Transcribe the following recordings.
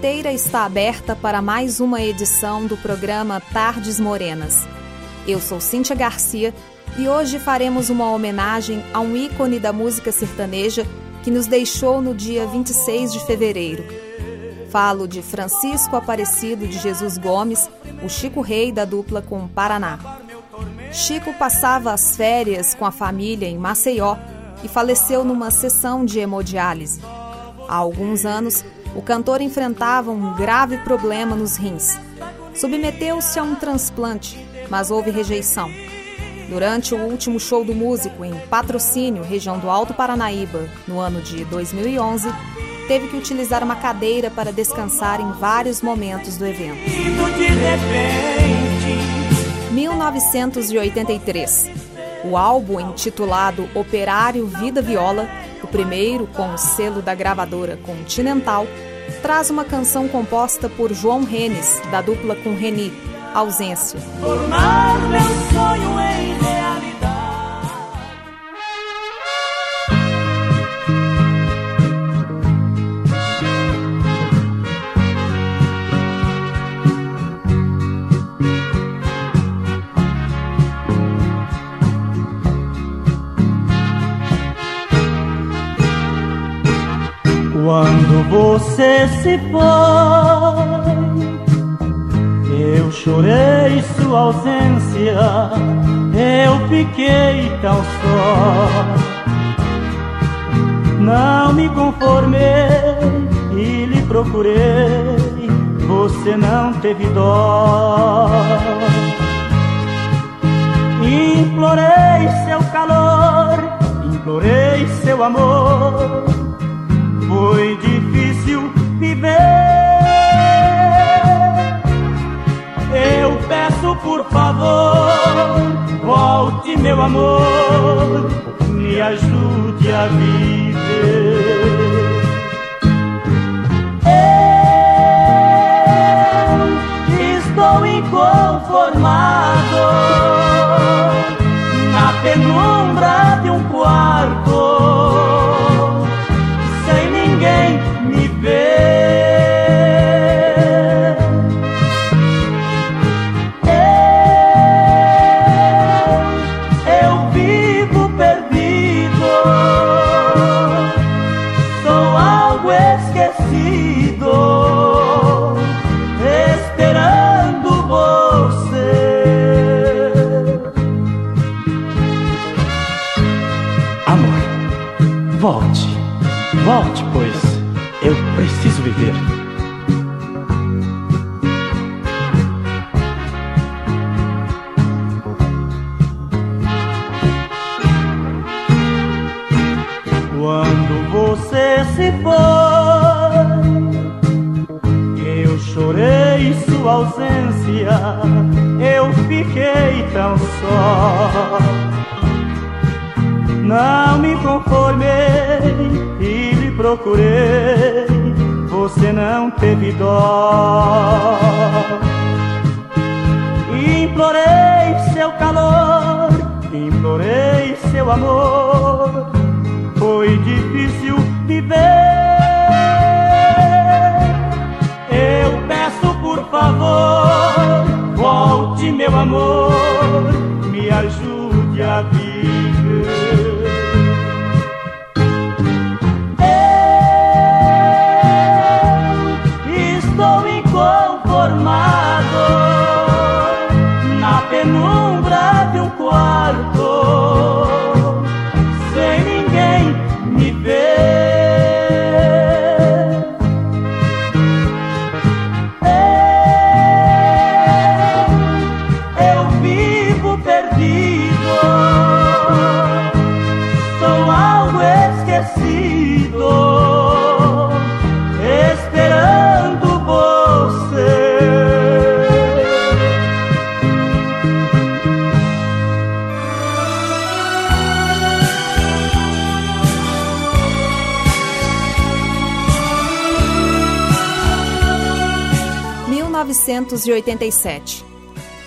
porteira está aberta para mais uma edição do programa Tardes Morenas. Eu sou Cíntia Garcia e hoje faremos uma homenagem a um ícone da música sertaneja que nos deixou no dia 26 de fevereiro. Falo de Francisco Aparecido de Jesus Gomes, o Chico Rei da dupla com Paraná. Chico passava as férias com a família em Maceió e faleceu numa sessão de hemodiálise. Há alguns anos, o cantor enfrentava um grave problema nos rins. Submeteu-se a um transplante, mas houve rejeição. Durante o último show do músico em Patrocínio, região do Alto Paranaíba, no ano de 2011, teve que utilizar uma cadeira para descansar em vários momentos do evento. 1983. O álbum intitulado Operário Vida Viola primeiro, com o selo da gravadora Continental, traz uma canção composta por João Renes, da dupla com Reni, Ausência. Se foi, eu chorei sua ausência, eu fiquei tão só. Não me conformei e lhe procurei, você não teve dó. Implorei seu calor, implorei seu amor foi difícil viver. Eu peço por favor, volte meu amor, me ajude a viver. Eu estou inconformado na penumbra de um procurei, você não teve dó.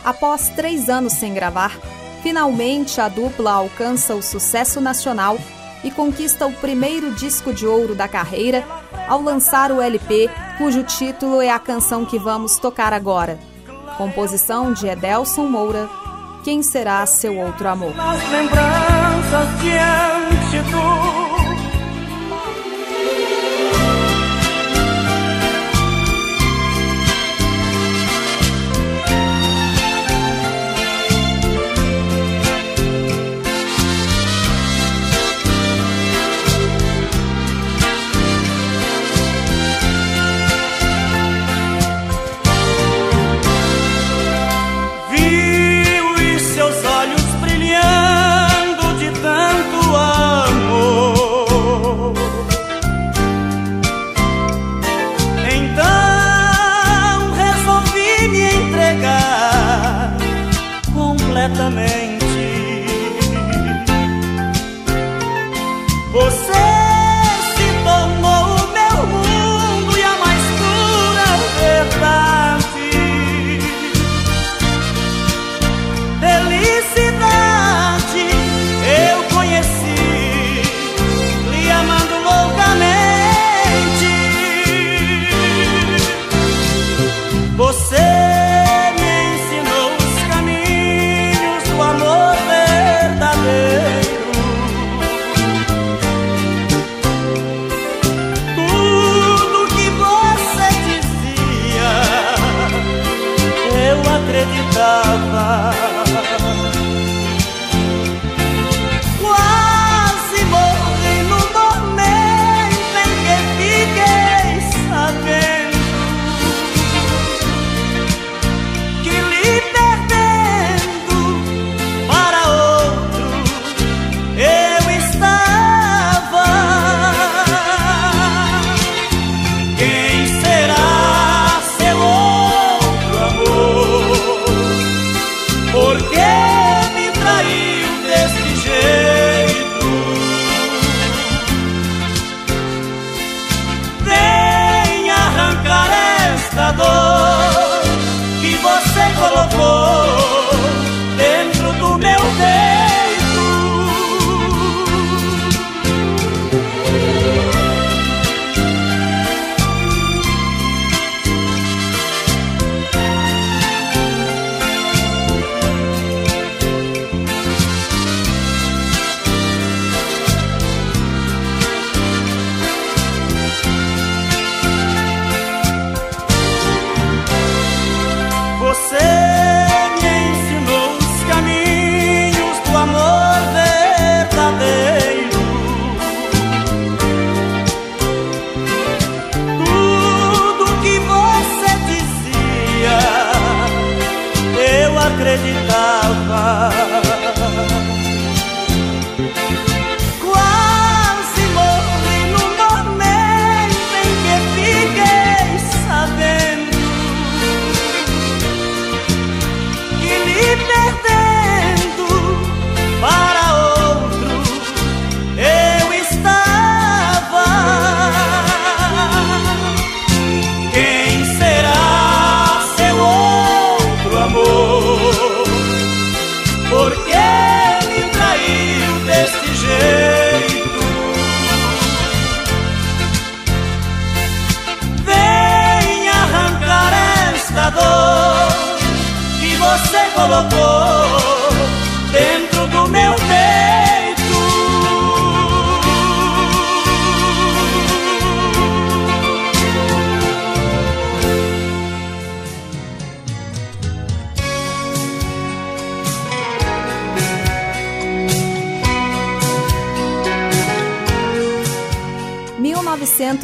Após três anos sem gravar, finalmente a dupla alcança o sucesso nacional e conquista o primeiro disco de ouro da carreira ao lançar o LP, cujo título é a canção que vamos tocar agora. Composição de Edelson Moura, Quem Será Seu Outro Amor?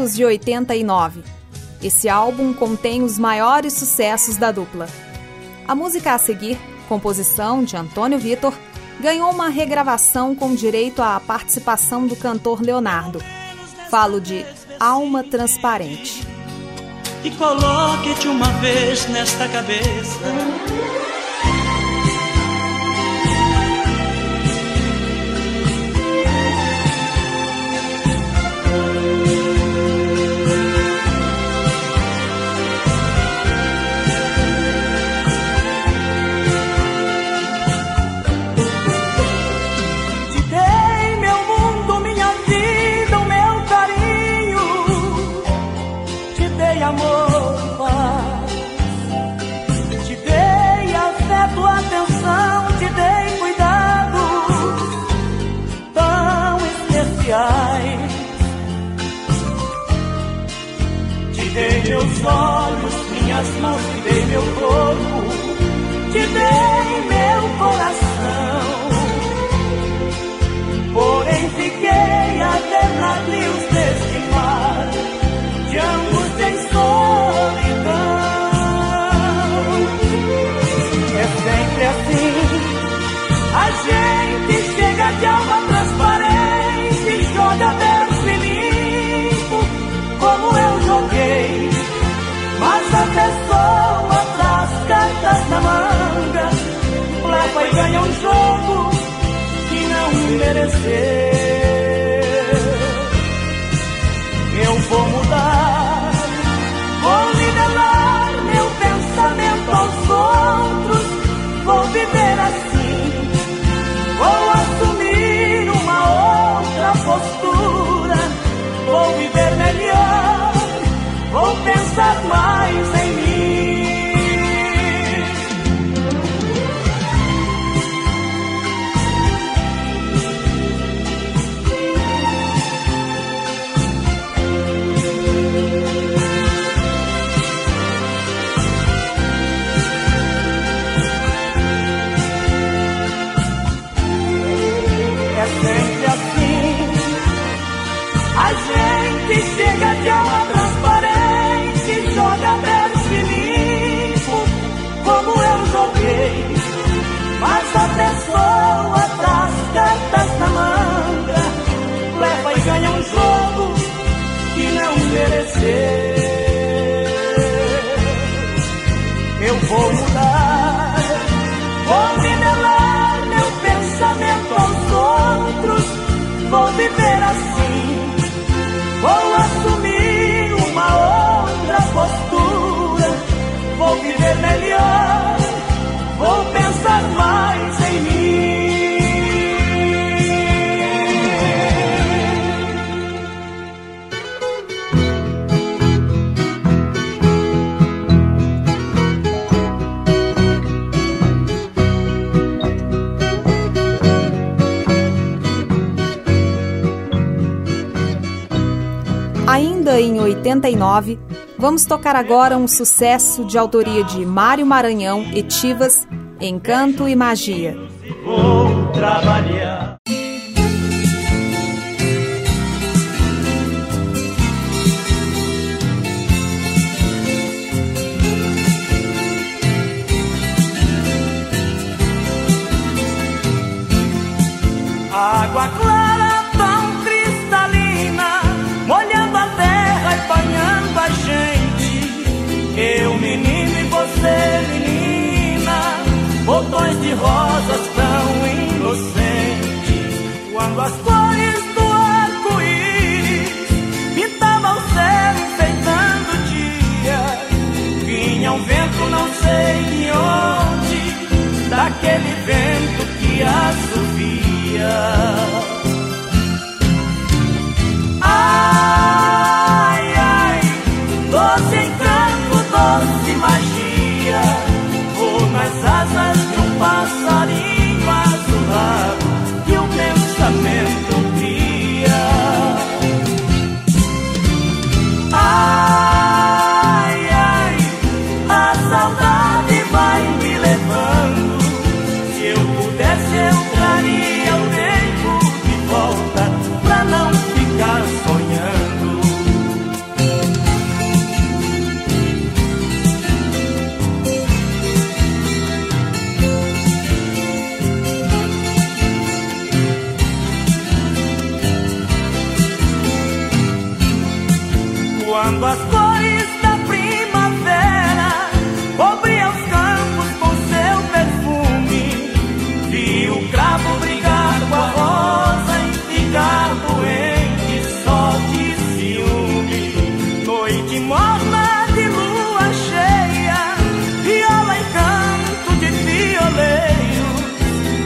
As lembranças diante do Esse álbum contém os maiores sucessos da dupla. A música a seguir, composição de Antônio Vitor, ganhou uma regravação com direito à participação do cantor Leonardo. Falo de Alma Transparente. E coloque-te uma vez nesta cabeça oferecer. Deus, eu vou mudar. Vou nivelar meu pensamento aos outros. Vou viver assim. Vou assumir uma outra postura. Vou viver melhor. vamos tocar agora um sucesso de autoria de Mário Maranhão e Tivas, Encanto e Magia. Vou trabalhar. aquele vento que azul. Quando as cores da primavera cobriam os campos com seu perfume, vi o cravo brigar com a rosa e ficar doente só de ciúme. Noite morna de lua cheia, viola e canto de violeiro.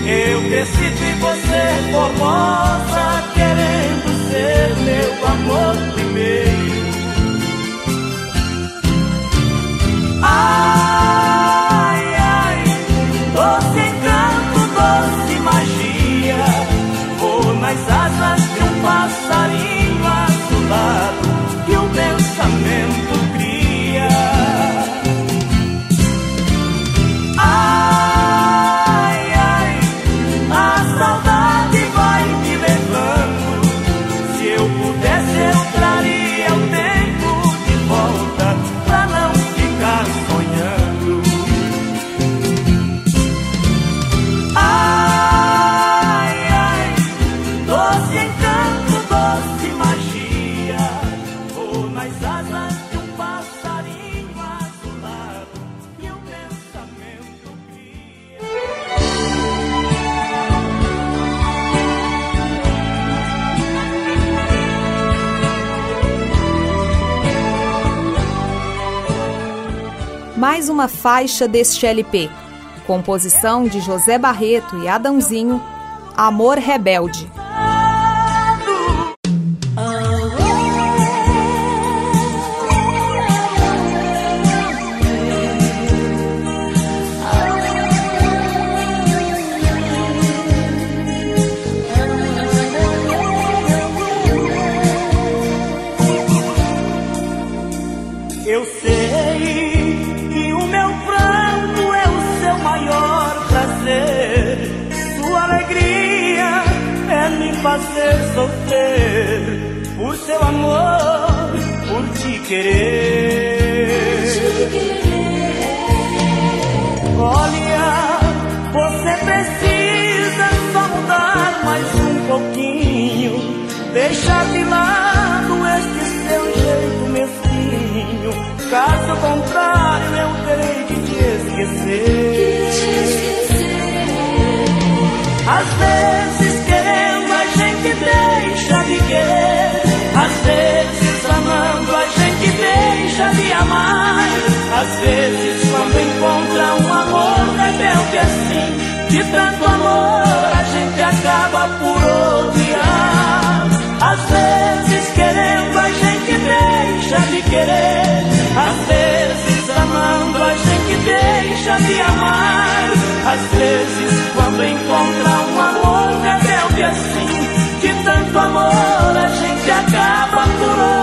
Eu decidi você formosa, querendo ser meu amor primeiro. Mais uma faixa deste LP. Composição de José Barreto e Adãozinho, Amor Rebelde. Querer. Olha, você precisa só mudar mais um pouquinho, deixar de lado este seu jeito mesquinho. Caso contrário, eu terei que te esquecer. Às vezes deixa de querer. Às vezes amando a gente deixa de amar. Às vezes quando encontra um amor rebelde assim, de tanto amor a gente acaba por odiar. Às vezes querendo a gente deixa de querer. Às vezes amando a gente deixa de amar. Às vezes quando encontra um amor rebelde assim tanto amor a gente acaba por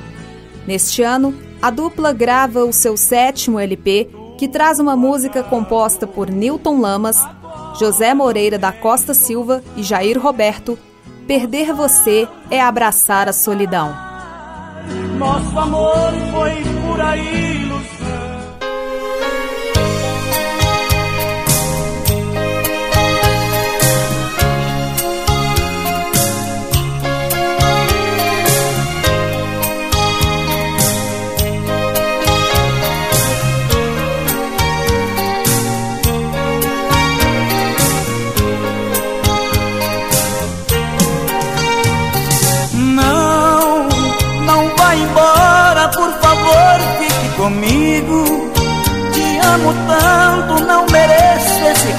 Neste ano, a dupla grava o seu sétimo LP, que traz uma música composta por Newton Lamas, José Moreira da Costa Silva e Jair Roberto. Perder você é abraçar a solidão. Nosso amor foi por aí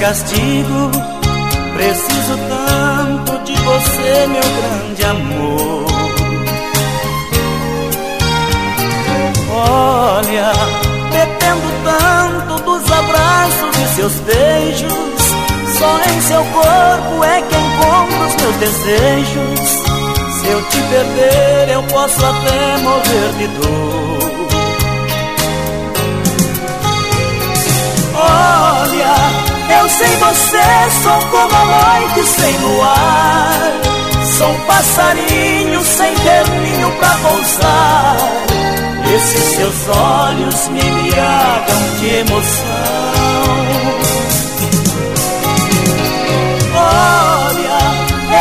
castigo. Preciso tanto de você, meu grande amor. Olha, dependo tanto dos abraços e seus beijos. Só em seu corpo é que encontro os meus desejos. Se eu te perder, eu posso até morrer de dor. Sem você sou como a noite sem luar. Sou um passarinho sem ter ninho pra pousar. Esses seus olhos me embriagam de emoção. Olha,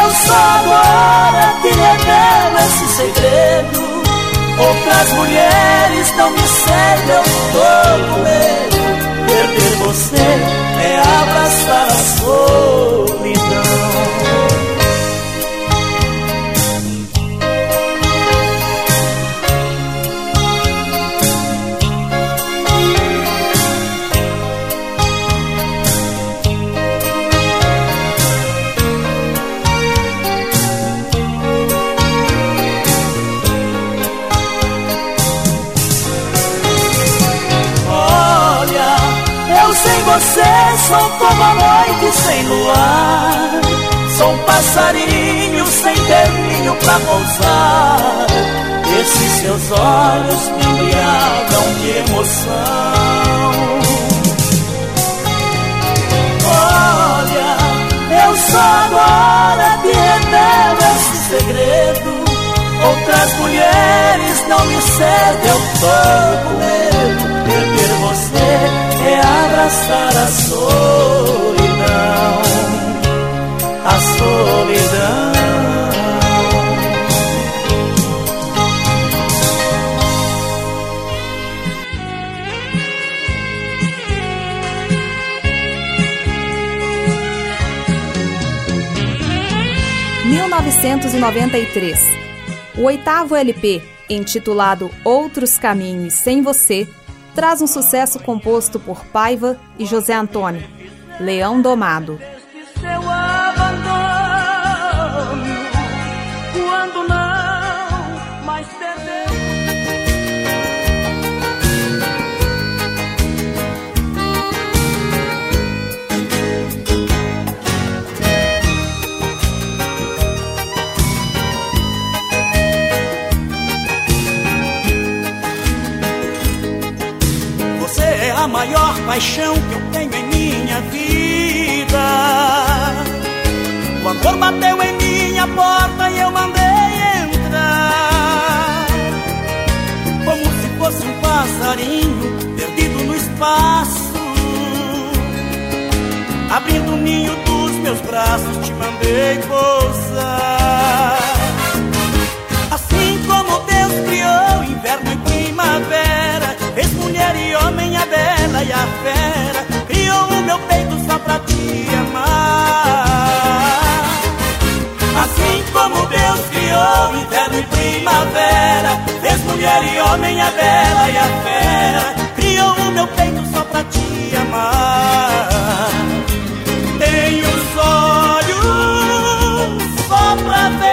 eu só agora te revelo esse segredo. Outras mulheres não me cedem, eu tô com medo. Perder você é abraçar a solidão. Sou como a noite sem luar. Sou um passarinho sem ter ninho pra pousar. Esses seus olhos me embriagam de emoção. Olha, eu só agora te revelo esse segredo. Outras mulheres não me cedem, eu tô abraçar a solidão, a solidão. (1993). O oitavo LP, intitulado Outros Caminhos Sem Você, traz um sucesso composto por Paiva e José Antônio, Leão Domado. a maior paixão que eu tenho em minha vida. O amor bateu em minha porta e eu mandei entrar. Como se fosse um passarinho perdido no espaço. Abrindo o ninho dos meus braços, te mandei pousar. E a fera Criou o meu peito só pra te amar. Assim como Deus criou inverno e primavera Fez mulher e homem a bela e a fera Criou o meu peito só pra te amar. Tenho os olhos só pra vê-la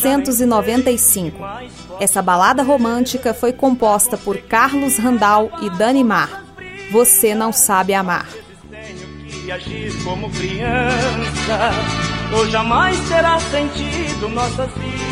1995. Essa balada romântica foi composta por Carlos Randal e Dani Mar. Você não sabe amar. Hoje jamais será sentido nossas vidas.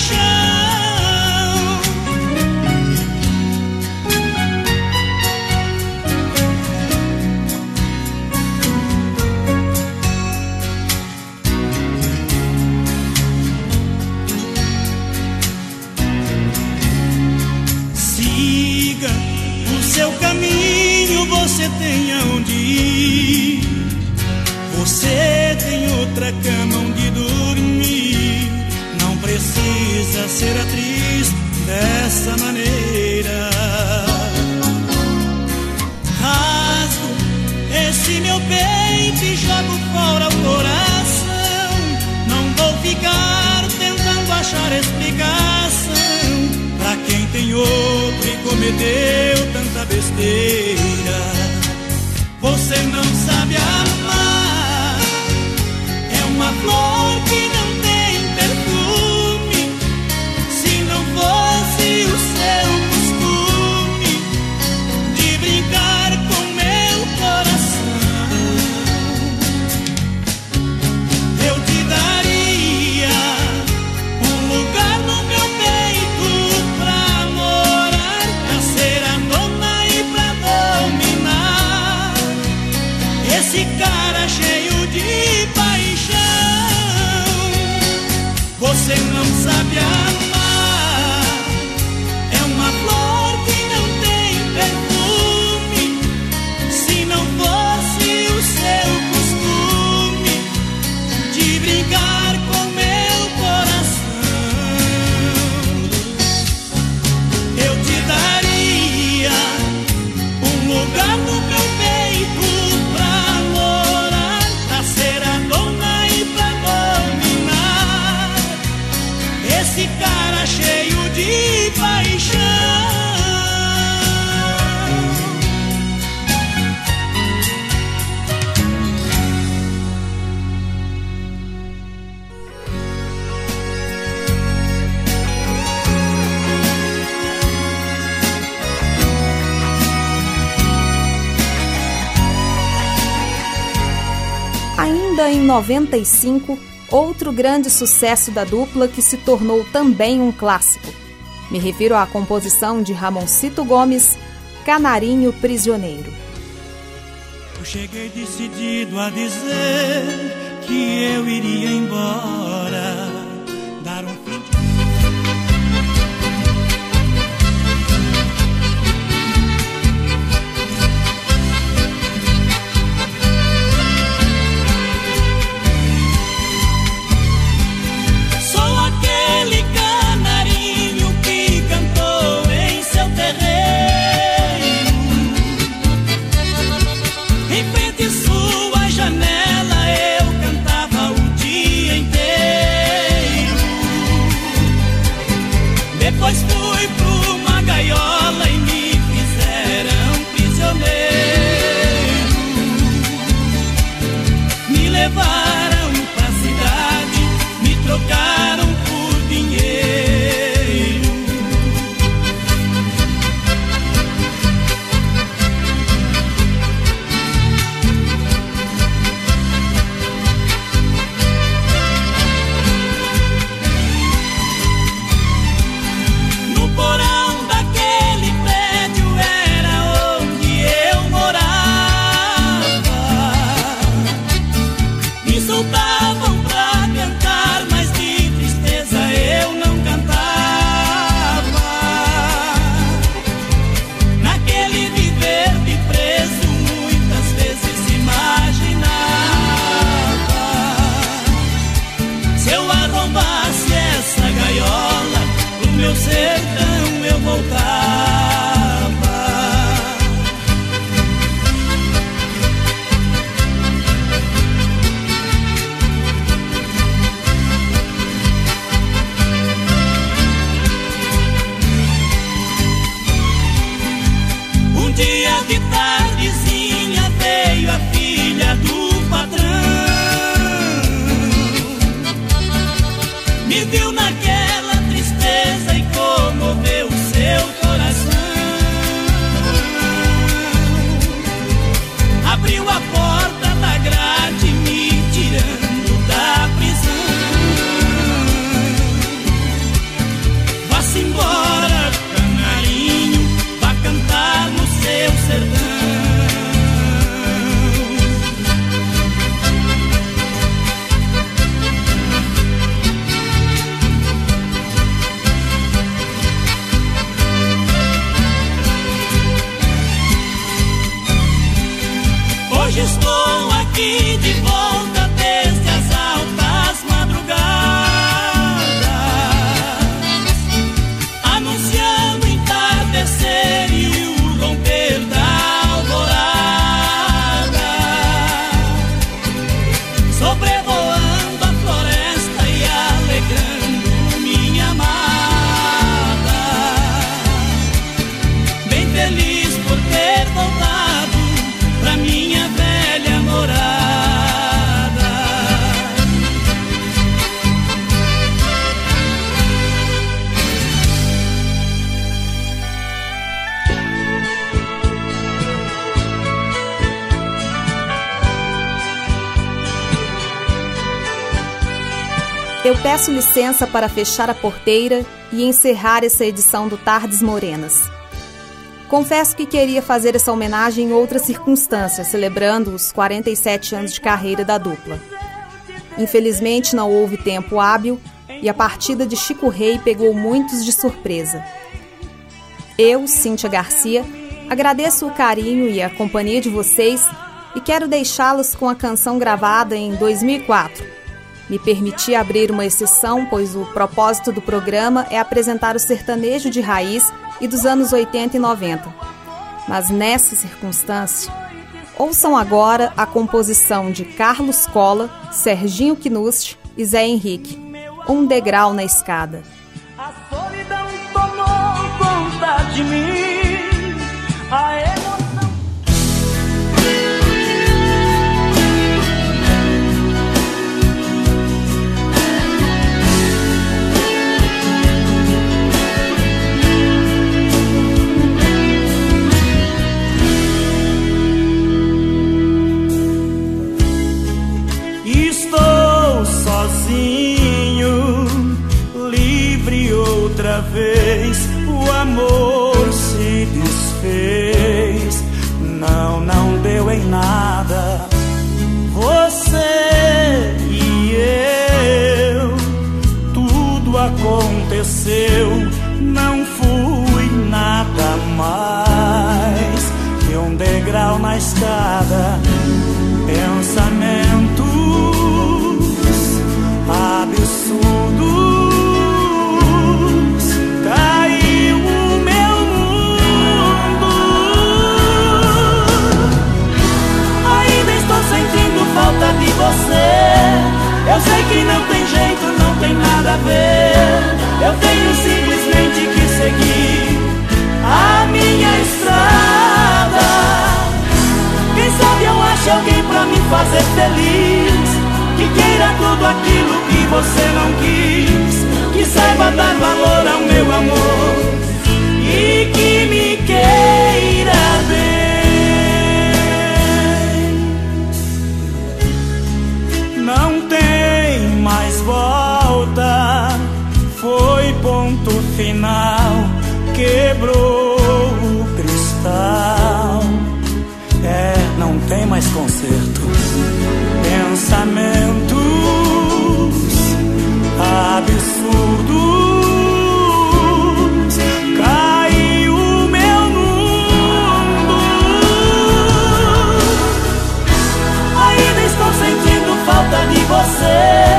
nation. Deu tanta besteira. Você não sabe amar. É uma flor. em 95, outro grande sucesso da dupla que se tornou também um clássico. Me refiro à composição de Ramoncito Gomes, Canarinho Prisioneiro. Eu cheguei decidido a dizer que eu iria embora me viu naquele Peço licença para fechar a porteira e encerrar essa edição do Tardes Morenas. Confesso que queria fazer essa homenagem em outras circunstâncias, celebrando os 47 anos de carreira da dupla. Infelizmente não houve tempo hábil e a partida de Chico Rei pegou muitos de surpresa. Eu, Cíntia Garcia, agradeço o carinho e a companhia de vocês e quero deixá-los com a canção gravada em 2004 me permiti abrir uma exceção, pois o propósito do programa é apresentar o sertanejo de raiz e dos anos 80 e 90. Mas nessa circunstância, ouçam agora a composição de Carlos Cola, Serginho Knust e Zé Henrique, Um Degrau na Escada. A solidão tomou conta de mim. alguém pra me fazer feliz. Que queira tudo aquilo que você não quis. Que saiba dar valor ao meu amor. E que me queira bem. Não tem mais volta. Foi ponto final. Quebrou tem mais conserto. Pensamentos absurdos. Falta de você.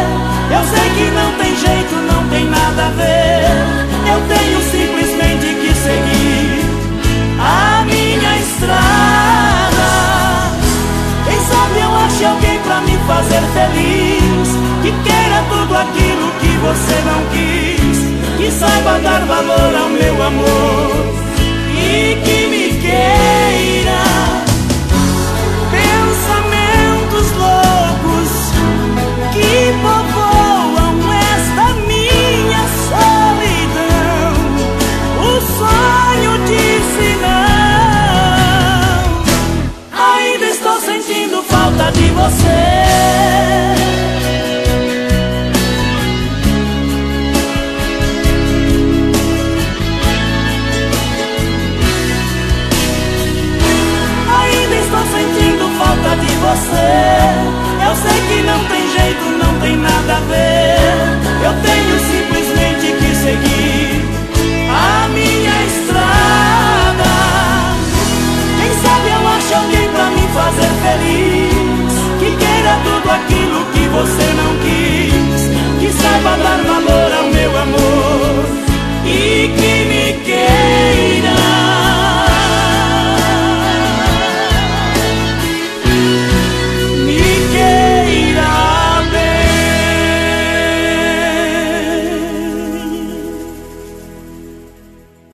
Fazer feliz. Que queira tudo aquilo que você não quis. Que saiba dar valor ao meu amor. E que